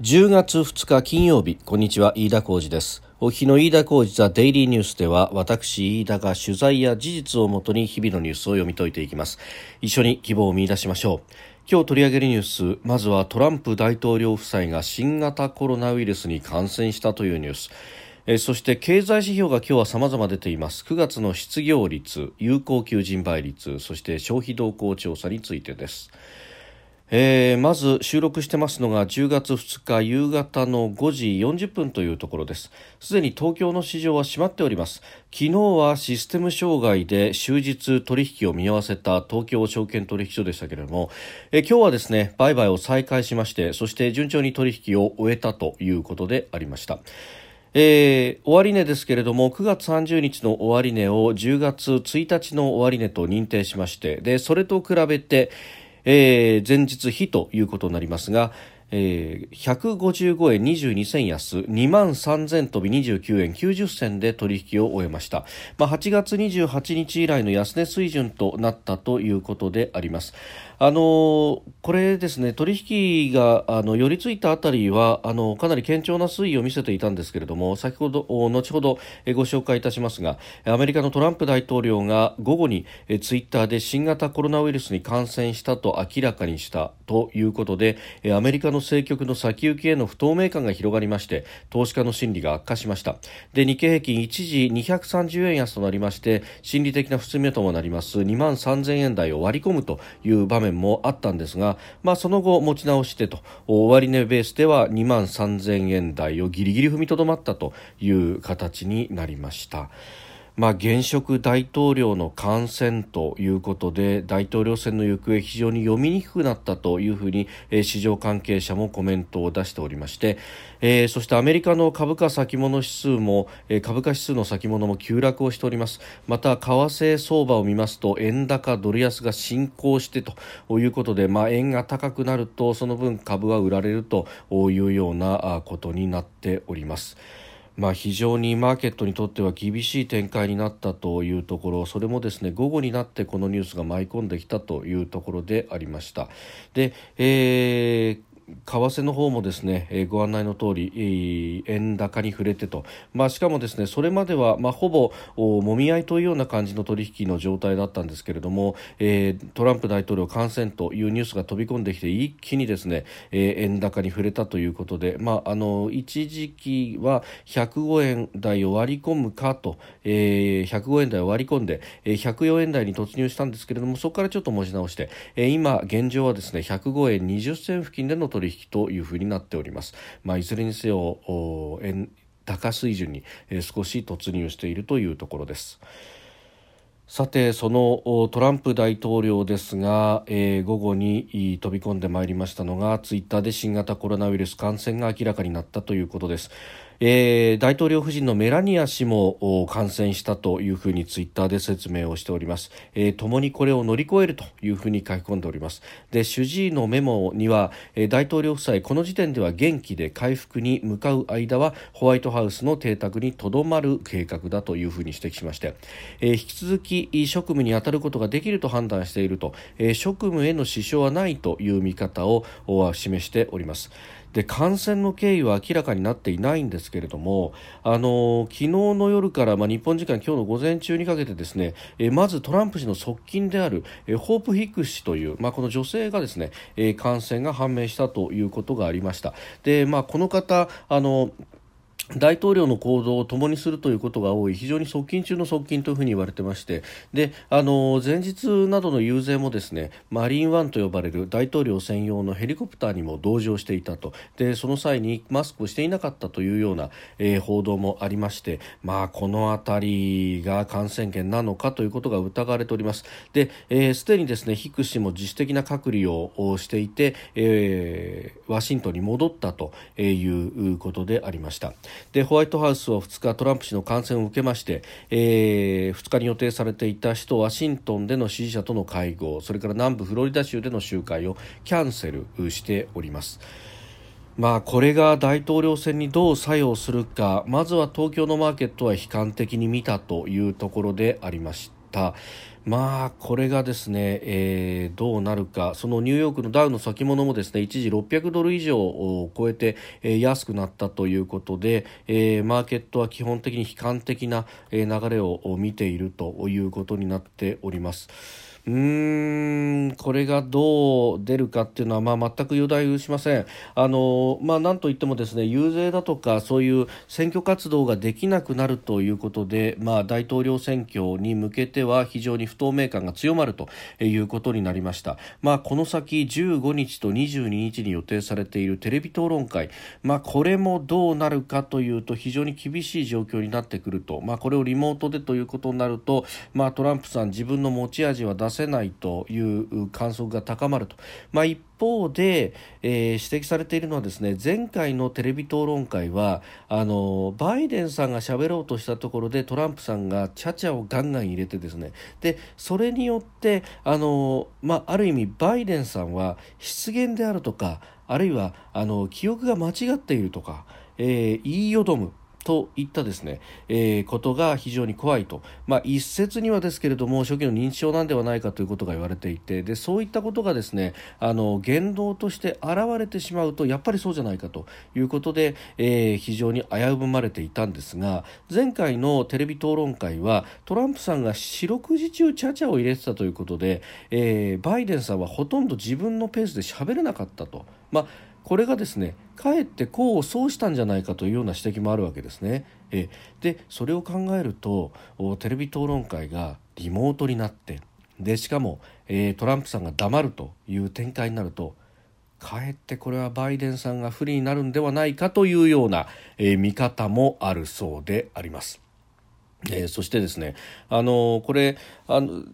10月2日金曜日こんにちは飯田浩二です。お日の飯田浩二ザデイリーニュースでは私飯田が取材や事実をもとに日々のニュースを読み解いていきます。一緒に希望を見出しましょう。今日取り上げるニュースまずはトランプ大統領夫妻が新型コロナウイルスに感染したというニュース。そして経済指標が今日は様々出ています。9月の失業率有効求人倍率そして消費動向調査についてです。えー、まず収録してますのが10月2日夕方の5時40分というところです。すでに東京の市場は閉まっております。昨日はシステム障害で終日取引を見合わせた東京証券取引所でしたけれども、え、今日はですね売買を再開しましてそして順調に取引を終えたということでありました。えー、終値ですけれども9月30日の終値を10月1日の終値と認定しましてでそれと比べて、えー、前日比ということになりますが、えー、155円22銭安2万3000飛び29円90銭で取引を終えました、まあ、8月28日以来の安値水準となったということであります。あのこれですね取引があの寄り付いたあたりはあのかなり堅調な推移を見せていたんですけれども先ほど後ほどご紹介いたしますがアメリカのトランプ大統領が午後にツイッターで新型コロナウイルスに感染したと明らかにしたということでアメリカの政局の先行きへの不透明感が広がりまして投資家の心理が悪化しました。で日経平均一時230円安となりまして心理的な節目ともなります。2万3000円台を割り込むという場面面もあったんですが、まあ、その後持ち直してと終値ベースでは2万3000円台をぎりぎり踏みとどまったという形になりました。まあ、現職大統領の感染ということで大統領選の行方非常に読みにくくなったというふうに、えー、市場関係者もコメントを出しておりまして、えー、そしてアメリカの株価先物指数も、えー、株価指数の先物も急落をしておりますまた為替相場を見ますと円高ドル安が進行してということで、まあ、円が高くなるとその分株は売られるというようなことになっております。まあ、非常にマーケットにとっては厳しい展開になったというところそれもですね午後になってこのニュースが舞い込んできたというところでありました。で、えー為替の方もですね、えー、ご案内の通り、えー、円高に触れてと、まあ、しかもですねそれまでは、まあ、ほぼもみ合いというような感じの取引の状態だったんですけれども、えー、トランプ大統領感染というニュースが飛び込んできて一気にですね、えー、円高に触れたということで、まあ、あの一時期は105円台を割り込むかと、えー、105円台を割り込んで、えー、104円台に突入したんですけれどもそこからちょっと文字直して、えー、今現状はですね105円20銭付近での取取引というふうになっております。まあ、いずれにせよ円高水準に少し突入しているというところです。さてそのトランプ大統領ですが、えー、午後に飛び込んでまいりましたのがツイッターで新型コロナウイルス感染が明らかになったということです。えー、大統領夫人のメラニア氏も感染したというふうにツイッターで説明をしております、えー、共にこれを乗り越えるというふうに書き込んでおります。で主治医のメモには、えー、大統領夫妻この時点では元気で回復に向かう間はホワイトハウスの邸宅にとどまる計画だというふうに指摘しまして、えー、引き続き職務に当たることができると判断していると、えー、職務への支障はないという見方を示しております。で感染の経緯は明らかになっていないんですけれどもあの昨日の夜から、まあ、日本時間今日の午前中にかけてですねえまずトランプ氏の側近であるえホープ・ヒック氏という、まあ、この女性がですねえ感染が判明したということがありました。で、まあ、この方あの大統領の行動を共にするということが多い。非常に側近中の側近というふうに言われてまして。であの前日などの遊説もですねマリーンワンと呼ばれる大統領専用のヘリコプターにも同乗していたと。でその際にマスクをしていなかったというような、えー、報道もありまして、まあ、この辺りが感染源なのかということが疑われております。で、えー、すでにですねヒク氏も自主的な隔離をしていて、えー、ワシントンに戻ったということでありました。でホワイトハウスは2日トランプ氏の感染を受けまして、えー、2日に予定されていた首都ワシントンでの支持者との会合それから南部フロリダ州での集会をキャンセルしております。まあ、これが大統領選にどう作用するかまずは東京のマーケットは悲観的に見たというところでありました。まあこれがですね、えー、どうなるかそのニューヨークのダウの先物もですね一時600ドル以上を超えて、えー、安くなったということで、えー、マーケットは基本的に悲観的な、流れを見ているということになっております。うーんこれがどう出るかっていうのは、まあ、全く予断しません。あのまあ、なんといってもですね遊説だとかそういう選挙活動ができなくなるということで、まあ、大統領選挙に向けては非常に不透明感が強まるということになりました。まあ、この先15日と22日に予定されているテレビ討論会、まあ、これもどうなるかというと非常に厳しい状況になってくると、まあ、これをリモートでということになると、まあ、トランプさん自分の持ち味は出せせないという観測が高まると、まあ、一方で、えー、指摘されているのはですね前回のテレビ討論会はあのバイデンさんが喋ろうとしたところでトランプさんがちゃちゃをガンガン入れてですねでそれによってあの、まあ、ある意味バイデンさんは失言であるとかあるいはあの記憶が間違っているとか、えー、言いよどむ。といったですね、えー、ことが非常に怖いと、まあ、一説にはですけれども初期の認知症なんではないかということが言われていてでそういったことがですねあの言動として現れてしまうとやっぱりそうじゃないかということで、えー、非常に危ぶまれていたんですが前回のテレビ討論会はトランプさんが四六時中ちゃちゃを入れてたということで、えー、バイデンさんはほとんど自分のペースで喋れなかったと。まあこれがですねかえって功を奏したんじゃないかというような指摘もあるわけですね。えでそれを考えるとテレビ討論会がリモートになってでしかも、えー、トランプさんが黙るという展開になるとかえってこれはバイデンさんが不利になるんではないかというような、えー、見方もあるそうであります。えー、そしてですね、あのこれあの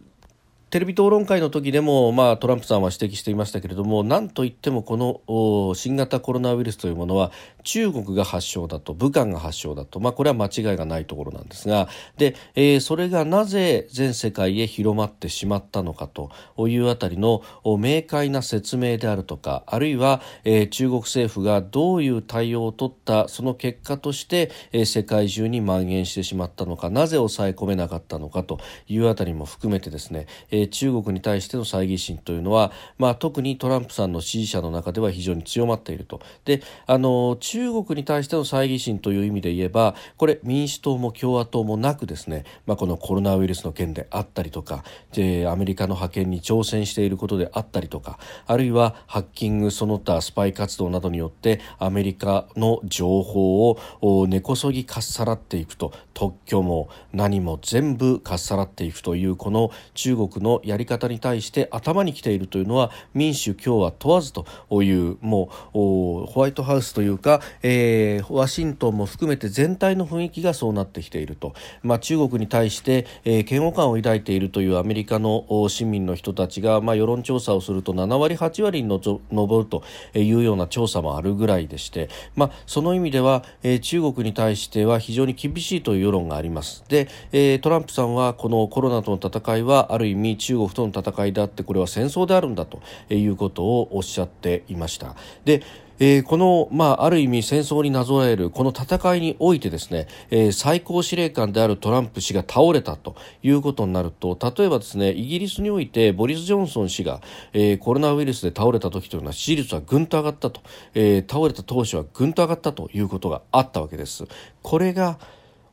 テレビ討論会の時でも、まあ、トランプさんは指摘していましたけれども何といってもこの新型コロナウイルスというものは中国が発祥だと武漢が発祥だと、まあ、これは間違いがないところなんですが。で、えー、それがなぜ全世界へ広まってしまったのかというあたりの明快な説明であるとかあるいは、えー、中国政府がどういう対応を取ったその結果として、えー、世界中に蔓延してしまったのかなぜ抑え込めなかったのかというあたりも含めてですね、えー中国に対しての猜疑心というのは、まあ、特にトランプさんの支持者の中では非常に強まっていると。であの中国に対しての猜疑心という意味で言えばこれ民主党も共和党もなくですね、まあ、このコロナウイルスの件であったりとかでアメリカの派遣に挑戦していることであったりとかあるいはハッキングその他スパイ活動などによってアメリカの情報を根こそぎかっさらっていくと特許も何も全部かっさらっていくというこの中国のやり方に対して頭にきているというのは民主共和問わずというもうホワイトハウスというか、えー、ワシントンも含めて全体の雰囲気がそうなってきていると、まあ、中国に対して、えー、嫌悪感を抱いているというアメリカの市民の人たちが、まあ、世論調査をすると7割8割に上るというような調査もあるぐらいでして、まあ、その意味では、えー、中国に対しては非常に厳しいという世論があります。で、えー、トランプさんはこのコロナとの戦いはある意味中国との戦いであってこれは戦争であるんだということをおっしゃっていましたでえー、この、まあ、ある意味戦争になぞらえるこの戦いにおいてですね、えー、最高司令官であるトランプ氏が倒れたということになると例えばですねイギリスにおいてボリス・ジョンソン氏が、えー、コロナウイルスで倒れた時というのは支持率はぐんと上がったと、えー、倒れた当初はぐんと上がったということがあったわけです。これが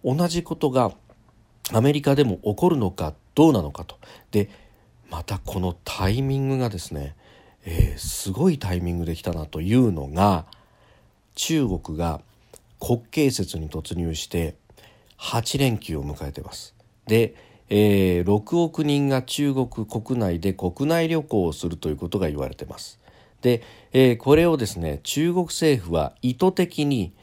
同じことがアメリカでも起こるのかどうなのかとでまたこのタイミングがですね、えー、すごいタイミングできたなというのが中国が国慶節に突入して8連休を迎えています。で、えー、6億人が中国国内で国内旅行をするということが言われています。で、えー、これをですね中国政府は意図的に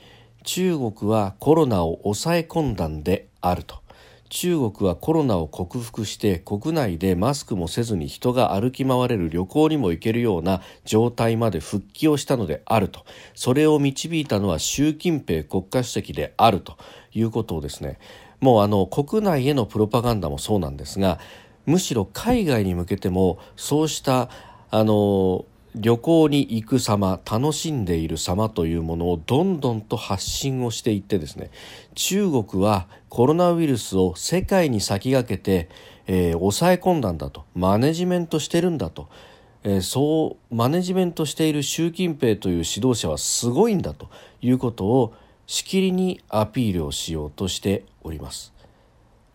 中国はコロナを抑え込んだんであると中国はコロナを克服して国内でマスクもせずに人が歩き回れる旅行にも行けるような状態まで復帰をしたのであると。それを導いたのは習近平国家主席であるということをですね。もうあの国内へのプロパガンダもそうなんですがむしろ海外に向けてもそうしたあの旅行に行く様楽しんでいる様というものをどんどんと発信をしていってですね中国はコロナウイルスを世界に先駆けて、えー、抑え込んだんだと。マネジメントしてるんだと、えー、そうマネジメントしている習近平という指導者はすごいんだということをしきりにアピールをしようとしております。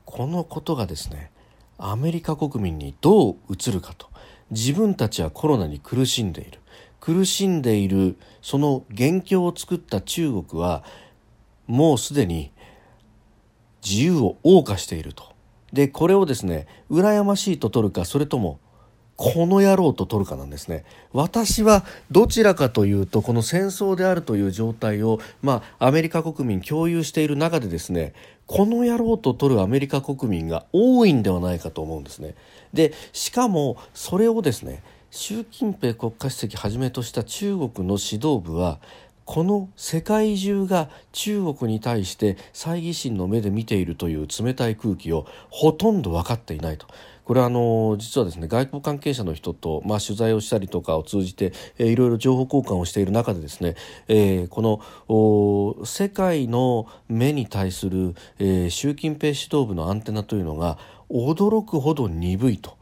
このことがですねアメリカ国民にどう映るかと。自分たちはコロナに苦しんでいる。苦しんでいるその元凶を作った中国はもうすでに自由を謳歌していると。でこれをですね羨ましいと取るかそれともこの野郎と取るかなんですね。私はどちらかというとこの戦争であるという状態を、まあ、アメリカ国民共有している中でですねこの野郎と取るアメリカ国民が多いんではないかと思うんですね。でしかもそれをですね習近平国家主席はじめとした中国の指導部はこの世界中が中国に対して猜疑心の目で見ているという冷たい空気をほとんど分かっていないと。これはあの実はですね外交関係者の人と、まあ、取材をしたりとかを通じて、えー、いろいろ情報交換をしている中でですね、えー、この世界の目に対する、えー、習近平指導部のアンテナというのが驚くほど鈍いと。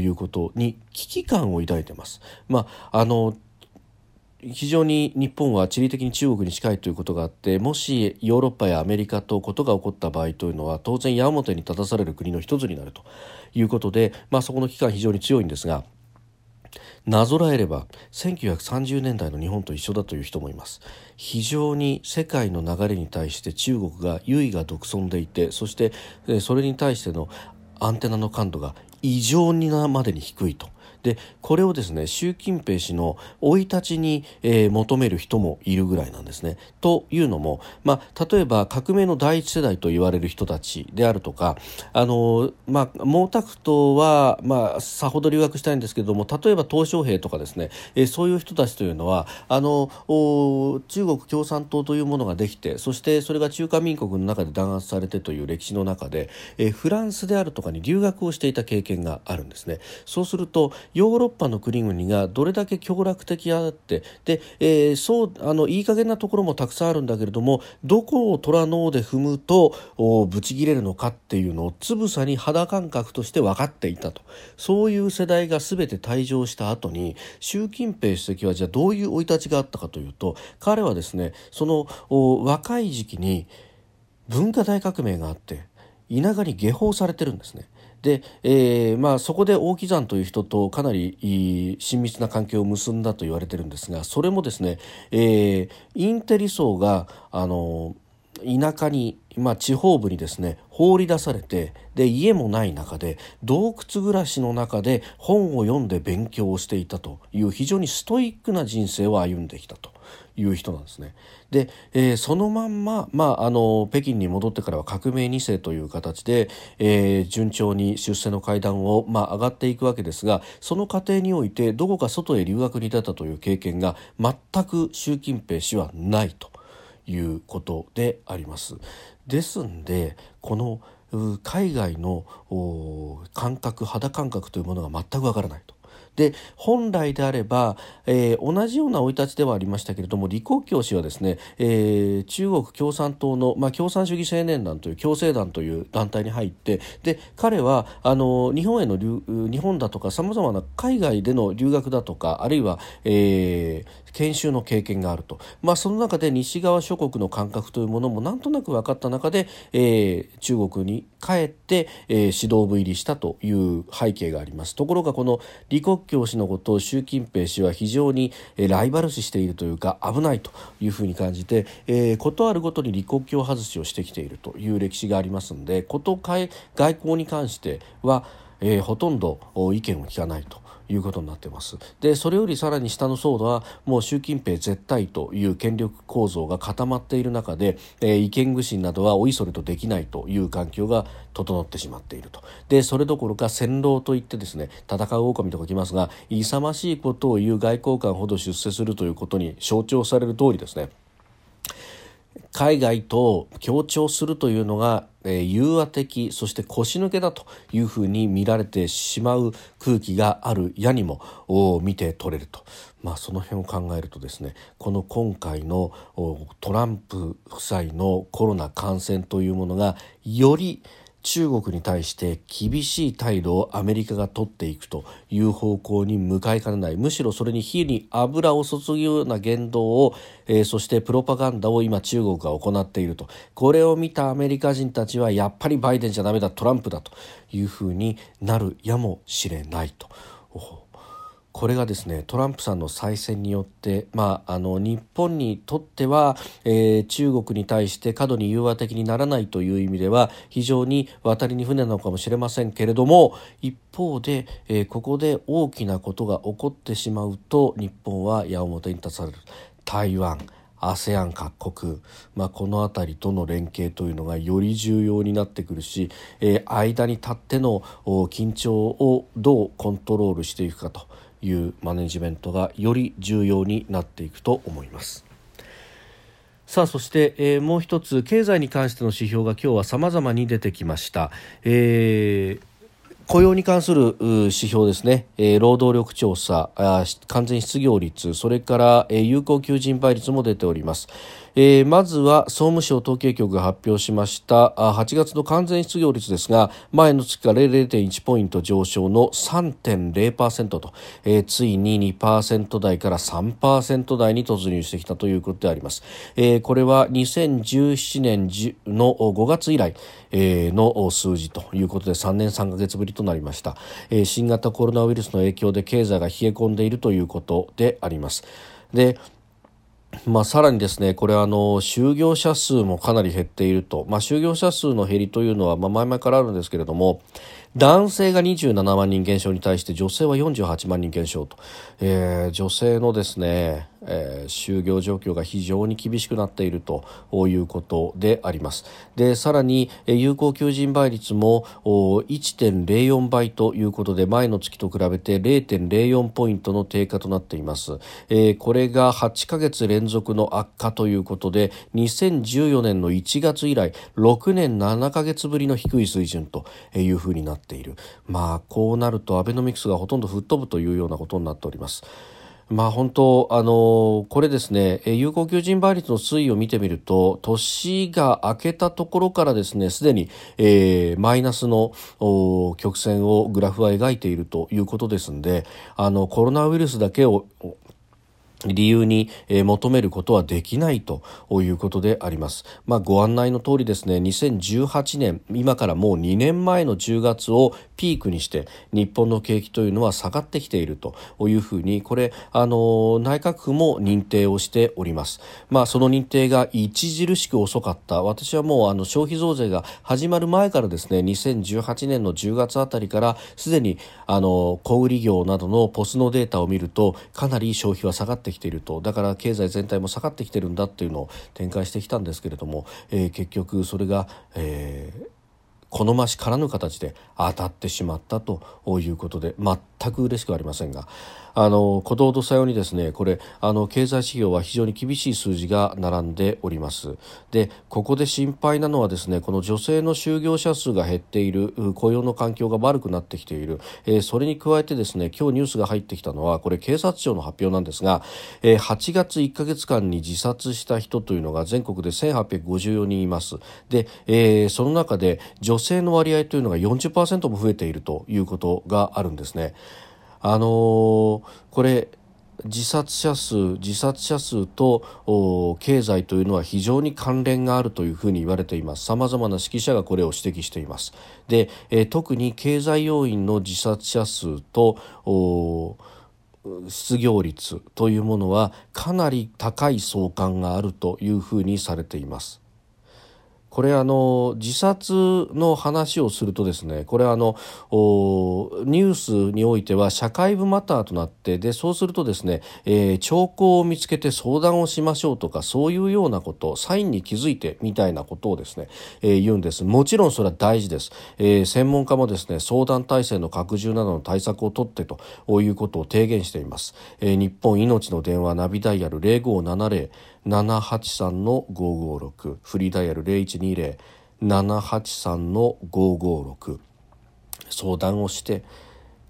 いうことに危機感を抱いています。まあ、あの非常に日本は地理的に中国に近いということがあってもしヨーロッパやアメリカとことが起こった場合というのは当然矢面に立たされる国の一つになるということで、まあ、そこの危機感非常に強いんですがなぞらえれば1930年代の日本と一緒だという人もいます。非常に世界の流れに対して中国が優位が独尊でいてそしてそれに対してのアンテナの感度が異常になまでに低いと。でこれをですね習近平氏の生い立ちに、えー、求める人もいるぐらいなんですね。というのも、まあ、例えば革命の第一世代と言われる人たちであるとかあの、まあ、毛沢東は、まあ、さほど留学したいんですけれども例えば鄧小平とかですね、えー、そういう人たちというのはあの中国共産党というものができてそしてそれが中華民国の中で弾圧されてという歴史の中で、えー、フランスであるとかに留学をしていた経験があるんですね。そうするとヨーロッパの国々がどれだけ強楽的あってで、えー、そうあのいい加減なところもたくさんあるんだけれどもどこを虎の尾で踏むとぶち切れるのかっていうのをつぶさに肌感覚として分かっていたとそういう世代が全て退場した後に習近平主席はじゃあどういう生い立ちがあったかというと彼はですねその若い時期に文化大革命があって田舎に下放されてるんですね。で、えーまあ、そこで大木山という人とかなり親密な関係を結んだと言われてるんですがそれもですね、えー、インテリ層があの田舎に、まあ、地方部にですね放り出されてで家もない中で洞窟暮らしの中で本を読んで勉強をしていたという非常にストイックな人生を歩んできたと。いう人なんですね。で、えー、そのまんま、まあ、あの北京に戻ってからは革命2世という形で、えー、順調に出世の階段を、まあ、上がっていくわけですがその過程においてどこか外へ留学に出たという経験が全く習近平氏はないということであります。ですんでこの海外の感覚肌感覚というものが全くわからないと。で本来であれば、えー、同じような生い立ちではありましたけれども李克強氏はですね、えー、中国共産党の、まあ、共産主義青年団という共生団という団体に入ってで彼はあの日本への日本だとかさまざまな海外での留学だとかあるいは、えー、研修の経験があると、まあ、その中で西側諸国の感覚というものもなんとなく分かった中で、えー、中国に帰って、えー、指導部入りしたという背景がありますところがこの李克強氏のことを習近平氏は非常に、えー、ライバル視しているというか危ないというふうに感じて、えー、ことあるごとに李克強外しをしてきているという歴史がありますのでこと外交に関しては、えー、ほとんど意見を聞かないと。いうことになってます。でそれよりさらに下の層はもう習近平絶対という権力構造が固まっている中で、えー、意見具心などはおいそれとできないという環境が整ってしまっていると。でそれどころか戦狼といってですね戦う狼と書きますが勇ましいことを言う外交官ほど出世するということに象徴される通りですね。海外と協調するというのが、えー、融和的そして腰抜けだというふうに見られてしまう空気があるやにも見て取れると、まあ、その辺を考えるとですねこの今回のトランプ夫妻のコロナ感染というものがより中国に対して厳しい態度をアメリカが取っていくという方向に向かいかねないむしろそれに火に油を注ぐような言動を、えー、そしてプロパガンダを今中国が行っているとこれを見たアメリカ人たちはやっぱりバイデンじゃダメだトランプだというふうになるやもしれないと。これがですねトランプさんの再選によって、まあ、あの日本にとっては、えー、中国に対して過度に融和的にならないという意味では非常に渡りに船なのかもしれませんけれども一方で、えー、ここで大きなことが起こってしまうと日本は矢面に立たされる。台湾 ASEAN 各国、まあ、この辺りとの連携というのがより重要になってくるし、えー、間に立っての緊張をどうコントロールしていくかと。いうマネジメントがより重要になっていくと思います。さあそして、えー、もう一つ経済に関しての指標が今日は様々に出てきました。えー雇用に関する指標ですね、えー、労働力調査完全失業率それから、えー、有効求人倍率も出ております。えー、まずは総務省統計局が発表しました8月の完全失業率ですが前の月から0.1ポイント上昇の3.0%と、えー、ついに2%台から3%台に突入してきたということであります、えー、これは2017年の5月以来、の数字ということで3年3ヶ月ぶりとなりました、えー、新型コロナウイルスの影響で経済が冷え込んでいるということであります。でまあ、さらにですね、これあの、就業者数もかなり減っていると。まあ、就業者数の減りというのは、まあ、前々からあるんですけれども、男性が27万人減少に対して女性は48万人減少と、えー、女性のですね、えー、就業状況が非常に厳しくなっているということであります。でさらに、有効求人倍率も1.04倍ということで前の月と比べて0.04ポイントの低下となっています、えー、これが8ヶ月連続の悪化ということで2014年の1月以来6年7ヶ月ぶりの低い水準というふうになってている。まあこうなるとアベノミクスがほとんど吹っ飛ぶというようなことになっております。まあ本当、あの、これですね、有効求人倍率の推移を見てみると、年が明けたところからですね、すでに、えー、マイナスの曲線をグラフは描いているということですんで、あの、コロナウイルスだけを理由に、求めることはできないということであります。まあ、ご案内の通りですね、2018年、今からもう2年前の10月をピークにして、日本の景気というのは下がってきているというふうに、これ、あの、内閣府も認定をしております。まあ、その認定が著しく遅かった。私はもう、あの、消費増税が始まる前からですね、2018年の10月あたりから、すでに、あの、小売業などのポスのデータを見ると、かなり消費は下がってきていると。だから経済全体も下がってきてるんだっていうのを展開してきたんですけれども、えー、結局それが、えー、好ましからぬ形で当たってしまったということで全く嬉しくありませんが。あの鼓動とさようにですねこれあの経済指標は非常に厳しい数字が並んでおりますでここで心配なのはですねこの女性の就業者数が減っている雇用の環境が悪くなってきている、えー、それに加えてですね今日ニュースが入ってきたのはこれ警察庁の発表なんですが、えー、8月1か月間に自殺した人というのが全国で1854人いますで、えー、その中で女性の割合というのが40%も増えているということがあるんですね。あのー、これ自殺者数自殺者数と経済というのは非常に関連があるというふうに言われています。様々な識者がこれを指摘しています。で、えー、特に経済要因の自殺者数と失業率というものはかなり高い相関があるというふうにされています。これあの自殺の話をするとですねこれあのニュースにおいては社会部マターとなってでそうするとですね、えー、兆候を見つけて相談をしましょうとかそういうようなことサインに気づいてみたいなことをですね、えー、言うんです。もちろんそれは大事です、えー、専門家もですね相談体制の拡充などの対策を取ってということを提言しています、えー、日本命の電話ナビダイヤル0570 783の556フリーダイヤル0120-783の556相談をして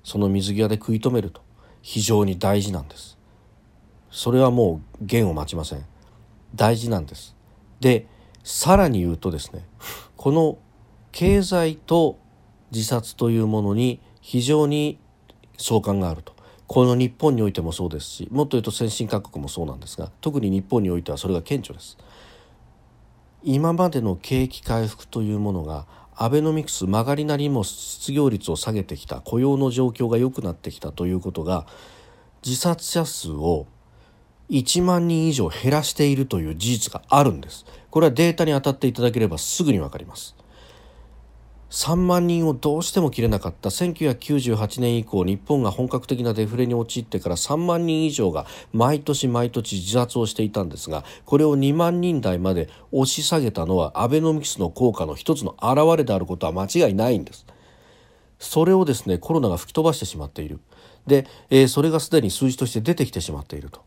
その水際で食い止めると。非常に大事なんです。それはもう弦を待ちません。大事なんです。でさらに言うとですねこの経済と自殺というものに非常に相関があると。この日本においてもそうですしもっと言うと先進各国もそうなんですが特に日本においてはそれが顕著です。今までの景気回復というものがアベノミクス曲がりなりも失業率を下げてきた雇用の状況が良くなってきたということが自殺者数を1万人以上減らしているという事実があるんです。これはデータに当たっていただければすぐに分かります。3万人をどうしても切れなかった。1998年以降日本が本格的なデフレに陥ってから3万人以上が毎年毎年自殺をしていたんですがこれを2万人台まで押し下げたのはアベノミクスの効果の一つの表れであることは間違いないんです。それをですねコロナが吹き飛ばしてしまっている。で、えー、それがすでに数字として出てきてしまっていると。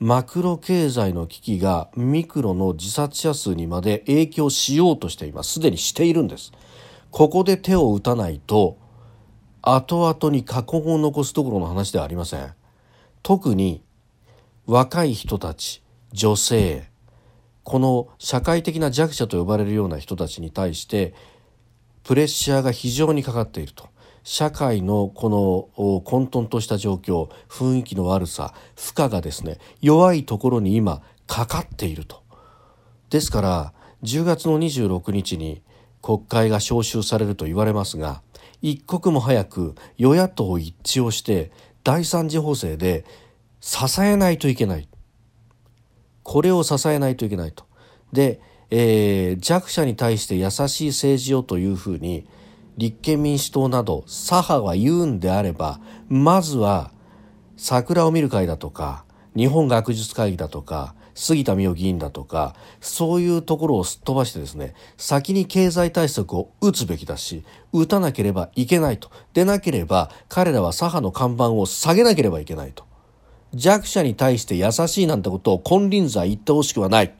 マクロ経済の危機がミクロの自殺者数にまで影響しようとしています。すでにしているんです。ここで手を打たないと後々に過去を残すところの話ではありません。特に若い人たち女性この社会的な弱者と呼ばれるような人たちに対してプレッシャーが非常にかかっていると。社会のこの混沌とした状況雰囲気の悪さ負荷がですね弱いところに今かかっていると。ですから10月の26日に国会が召集されると言われますが一刻も早く与野党一致をして第三次補正で支えないといけない。これを支えないといけないと。で、えー、弱者に対して優しい政治をというふうに立憲民主党など左派は言うんであればまずは桜を見る会だとか日本学術会議だとか杉田水脈議員だとかそういうところをすっ飛ばしてですね先に経済対策を打つべきだし打たなければいけないと。でなければ彼らは左派の看板を下げなければいけないと。弱者に対して優しいなんてことを金輪際言ってほしくはない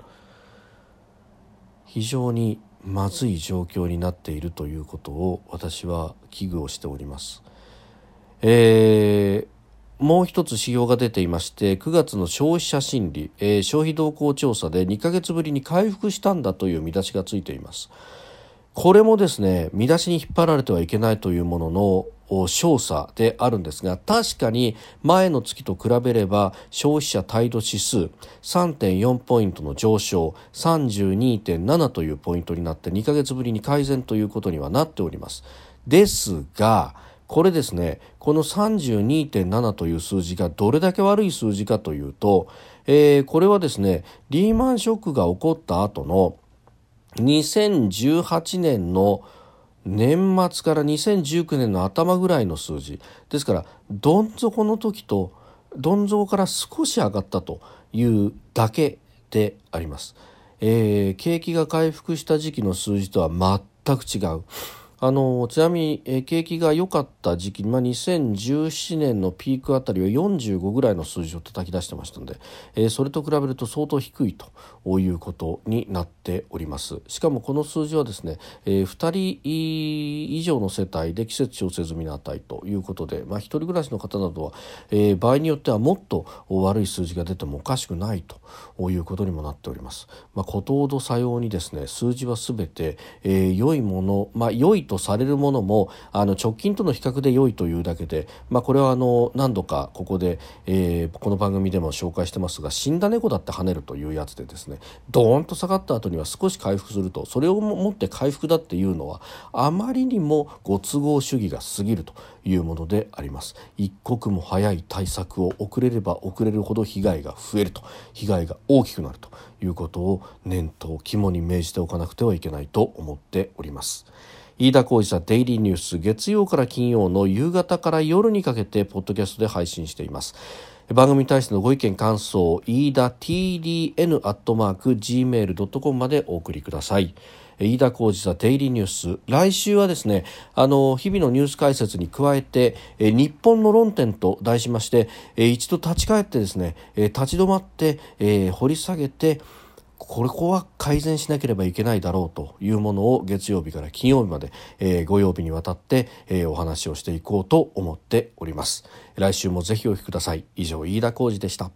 非常にまずい状況になっているということを私は危惧をしております。えーもう一つ指標が出ていまして9月の消費者心理、えー、消費動向調査で2ヶ月ぶりに回復したんだという見出しがついています。これもですね見出しに引っ張られてはいけないというものの調査であるんですが確かに前の月と比べれば消費者態度指数3.4ポイントの上昇32.7というポイントになって2ヶ月ぶりに改善ということにはなっております。ですがこれですねこの32.7という数字がどれだけ悪い数字かというと、えー、これはですねリーマンショックが起こった後の2018年の年末から2019年の頭ぐらいの数字ですからどん底の時とどん底から少し上がったというだけであります。えー、景気が回復した時期の数字とは全く違う。あのちなみに、景気が良かった時期、まあ、2017年のピークあたりは45ぐらいの数字を叩き出してましたので、えー、それと比べると相当低いということになっておりますしかもこの数字はですね、えー、2人以上の世帯で季節調整済みの値ということで、まあ、一人暮らしの方などは、えー、場合によってはもっと悪い数字が出てもおかしくないということにもなっております。まあ、ことほどさようにですね数字はすべて、えー、良いもの、まあ、良いとされるものもあの直近との比較で良いというだけで、まあ、これはあの何度かここで、えー、この番組でも紹介してますが死んだ猫だって跳ねるというやつでですねドーンと下がった後には少し回復するとそれをもって回復だっていうのはあまりにもご都合主義が過ぎるというものであります一刻も早い対策を遅れれば遅れるほど被害が増えると被害が大きくなるということを念頭肝に銘じておかなくてはいけないと思っております。飯田浩司ザデイリーニュース月曜から金曜の夕方から夜にかけてポッドキャストで配信しています。番組に対してのご意見感想飯田 TDN アットマーク Gmail.com までお送りください。飯田浩司ザデイリーニュース来週はですねあの日々のニュース解説に加えて日本の論点と題しまして一度立ち返ってですね立ち止まって掘り下げてこれこは改善しなければいけないだろうというものを月曜日から金曜日まで、えー、5曜日にわたって、えー、お話をしていこうと思っております。来週もぜひお聞きください。以上飯田浩二でした。